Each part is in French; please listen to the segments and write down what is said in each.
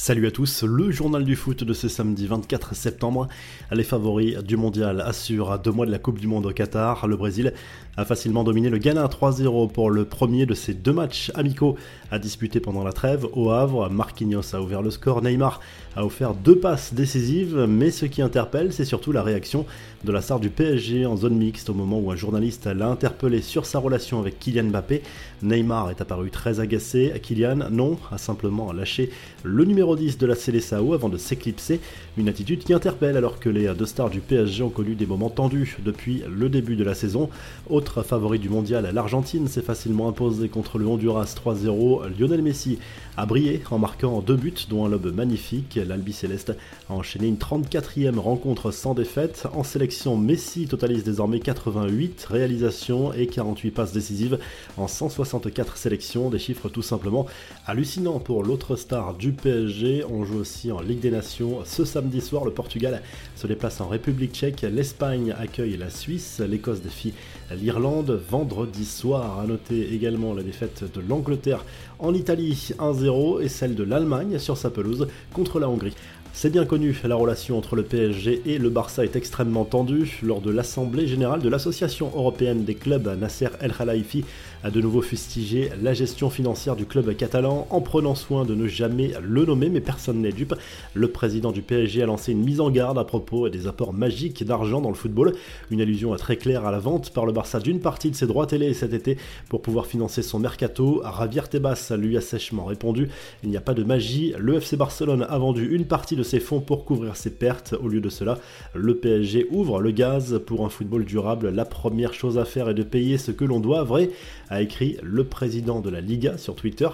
Salut à tous, le journal du foot de ce samedi 24 septembre. Les favoris du mondial assurent à deux mois de la Coupe du Monde au Qatar. Le Brésil a facilement dominé le Ghana 3-0 pour le premier de ses deux matchs amicaux à disputer pendant la trêve. Au Havre, Marquinhos a ouvert le score, Neymar a offert deux passes décisives, mais ce qui interpelle, c'est surtout la réaction de la star du PSG en zone mixte au moment où un journaliste l'a interpellé sur sa relation avec Kylian Mbappé. Neymar est apparu très agacé. Kylian, non, a simplement lâché le numéro 10 de la Célessao avant de s'éclipser, une attitude qui interpelle alors que les deux stars du PSG ont connu des moments tendus depuis le début de la saison. Autre favori du mondial, l'Argentine s'est facilement imposée contre le Honduras 3-0. Lionel Messi a brillé en marquant deux buts, dont un lobe magnifique. L'Albi Céleste a enchaîné une 34e rencontre sans défaite. En sélection, Messi totalise désormais 88 réalisations et 48 passes décisives en 164 sélections, des chiffres tout simplement hallucinants pour l'autre star du PSG on joue aussi en Ligue des Nations. Ce samedi soir, le Portugal se déplace en République tchèque. L'Espagne accueille la Suisse. L'Écosse défie l'Irlande. Vendredi soir, à noter également la défaite de l'Angleterre en Italie 1-0 et celle de l'Allemagne sur sa pelouse contre la Hongrie. C'est bien connu, la relation entre le PSG et le Barça est extrêmement tendue. Lors de l'Assemblée générale de l'Association européenne des clubs, Nasser El Khelaifi a de nouveau fustigé la gestion financière du club catalan en prenant soin de ne jamais le nommer, mais personne n'est dupe. Le président du PSG a lancé une mise en garde à propos des apports magiques d'argent dans le football, une allusion très claire à la vente par le Barça d'une partie de ses droits télé cet été pour pouvoir financer son mercato. Javier Tebas lui a sèchement répondu il n'y a pas de magie, le FC Barcelone a vendu une partie de ses fonds pour couvrir ses pertes. Au lieu de cela, le PSG ouvre le gaz pour un football durable. La première chose à faire est de payer ce que l'on doit, vrai, a écrit le président de la Liga sur Twitter.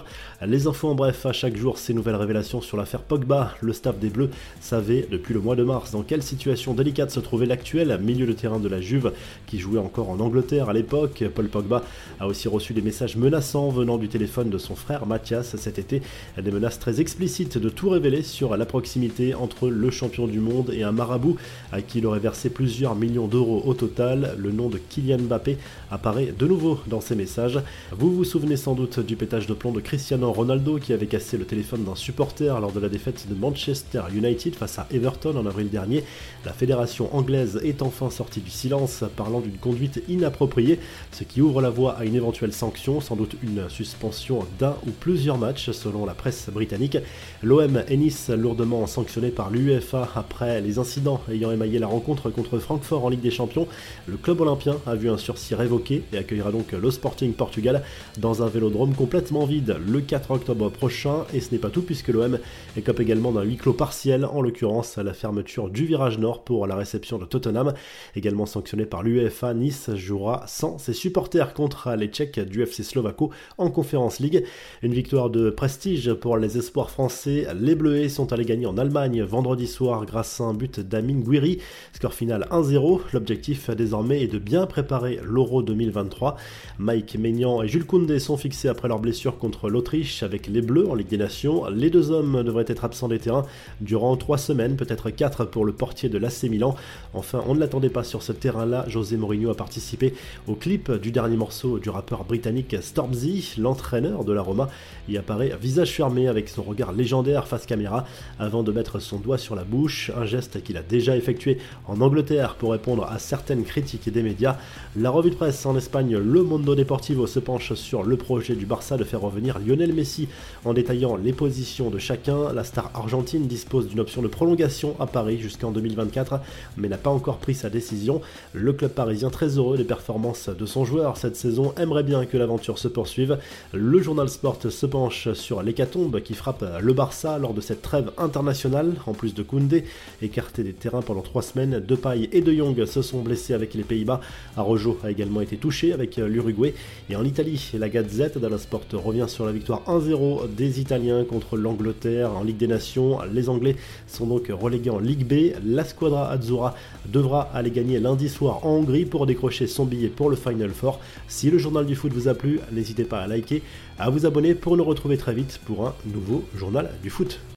Les infos en bref, à chaque jour, ces nouvelles révélations sur l'affaire Pogba. Le staff des Bleus savait depuis le mois de mars dans quelle situation délicate se trouvait l'actuel milieu de terrain de la Juve qui jouait encore en Angleterre à l'époque. Paul Pogba a aussi reçu des messages menaçants venant du téléphone de son frère Mathias cet été, des menaces très explicites de tout révéler sur la proximité entre le champion du monde et un marabout à qui il aurait versé plusieurs millions d'euros au total. Le nom de Kylian Mbappé apparaît de nouveau dans ces messages. Vous vous souvenez sans doute du pétage de plomb de Cristiano Ronaldo qui avait cassé le téléphone d'un supporter lors de la défaite de Manchester United face à Everton en avril dernier. La fédération anglaise est enfin sortie du silence parlant d'une conduite inappropriée, ce qui ouvre la voie à une éventuelle sanction, sans doute une suspension d'un ou plusieurs matchs selon la presse britannique. L'OM et Nice lourdement sanctionné par l'UEFA après les incidents ayant émaillé la rencontre contre Francfort en Ligue des Champions. Le club olympien a vu un sursis révoqué et accueillera donc le Sporting Portugal dans un vélodrome complètement vide le 4 octobre prochain. Et ce n'est pas tout puisque l'OM écope également d'un huis clos partiel, en l'occurrence la fermeture du virage nord pour la réception de Tottenham. Également sanctionné par l'UEFA, Nice jouera sans ses supporters contre les Tchèques du FC Slovako en Conférence League. Une victoire de prestige pour les espoirs français. Les Bleuets sont allés gagner en Allemagne vendredi soir grâce à un but d'Amin Guiri. Score final 1-0. L'objectif désormais est de bien préparer l'Euro 2023. Mike Maignan et Jules Koundé sont fixés après leur blessure contre l'Autriche avec les Bleus en Ligue des Nations. Les deux hommes devraient être absents des terrains durant trois semaines, peut-être quatre pour le portier de l'AC Milan. Enfin, on ne l'attendait pas sur ce terrain-là. José Mourinho a participé au clip du dernier morceau du rappeur britannique Stormzy, l'entraîneur de la Roma. Il apparaît visage fermé avec son regard légendaire face caméra avant de mettre son doigt sur la bouche, un geste qu'il a déjà effectué en Angleterre pour répondre à certaines critiques des médias. La revue de presse en Espagne, Le Mondo Deportivo, se penche sur le projet du Barça de faire revenir Lionel Messi en détaillant les positions de chacun. La star argentine dispose d'une option de prolongation à Paris jusqu'en 2024, mais n'a pas encore pris sa décision. Le club parisien, très heureux des performances de son joueur cette saison, aimerait bien que l'aventure se poursuive. Le journal Sport se penche sur l'hécatombe qui frappe le Barça lors de cette trêve internationale en plus de Koundé, écarté des terrains pendant trois semaines. Depay et De Jong se sont blessés avec les Pays-Bas. Arojo a également été touché avec l'Uruguay. Et en Italie, la Gazette dello Sport revient sur la victoire 1-0 des Italiens contre l'Angleterre en Ligue des Nations. Les Anglais sont donc relégués en Ligue B. La Squadra Azzurra devra aller gagner lundi soir en Hongrie pour décrocher son billet pour le Final Four. Si le journal du foot vous a plu, n'hésitez pas à liker, à vous abonner pour nous retrouver très vite pour un nouveau journal du foot.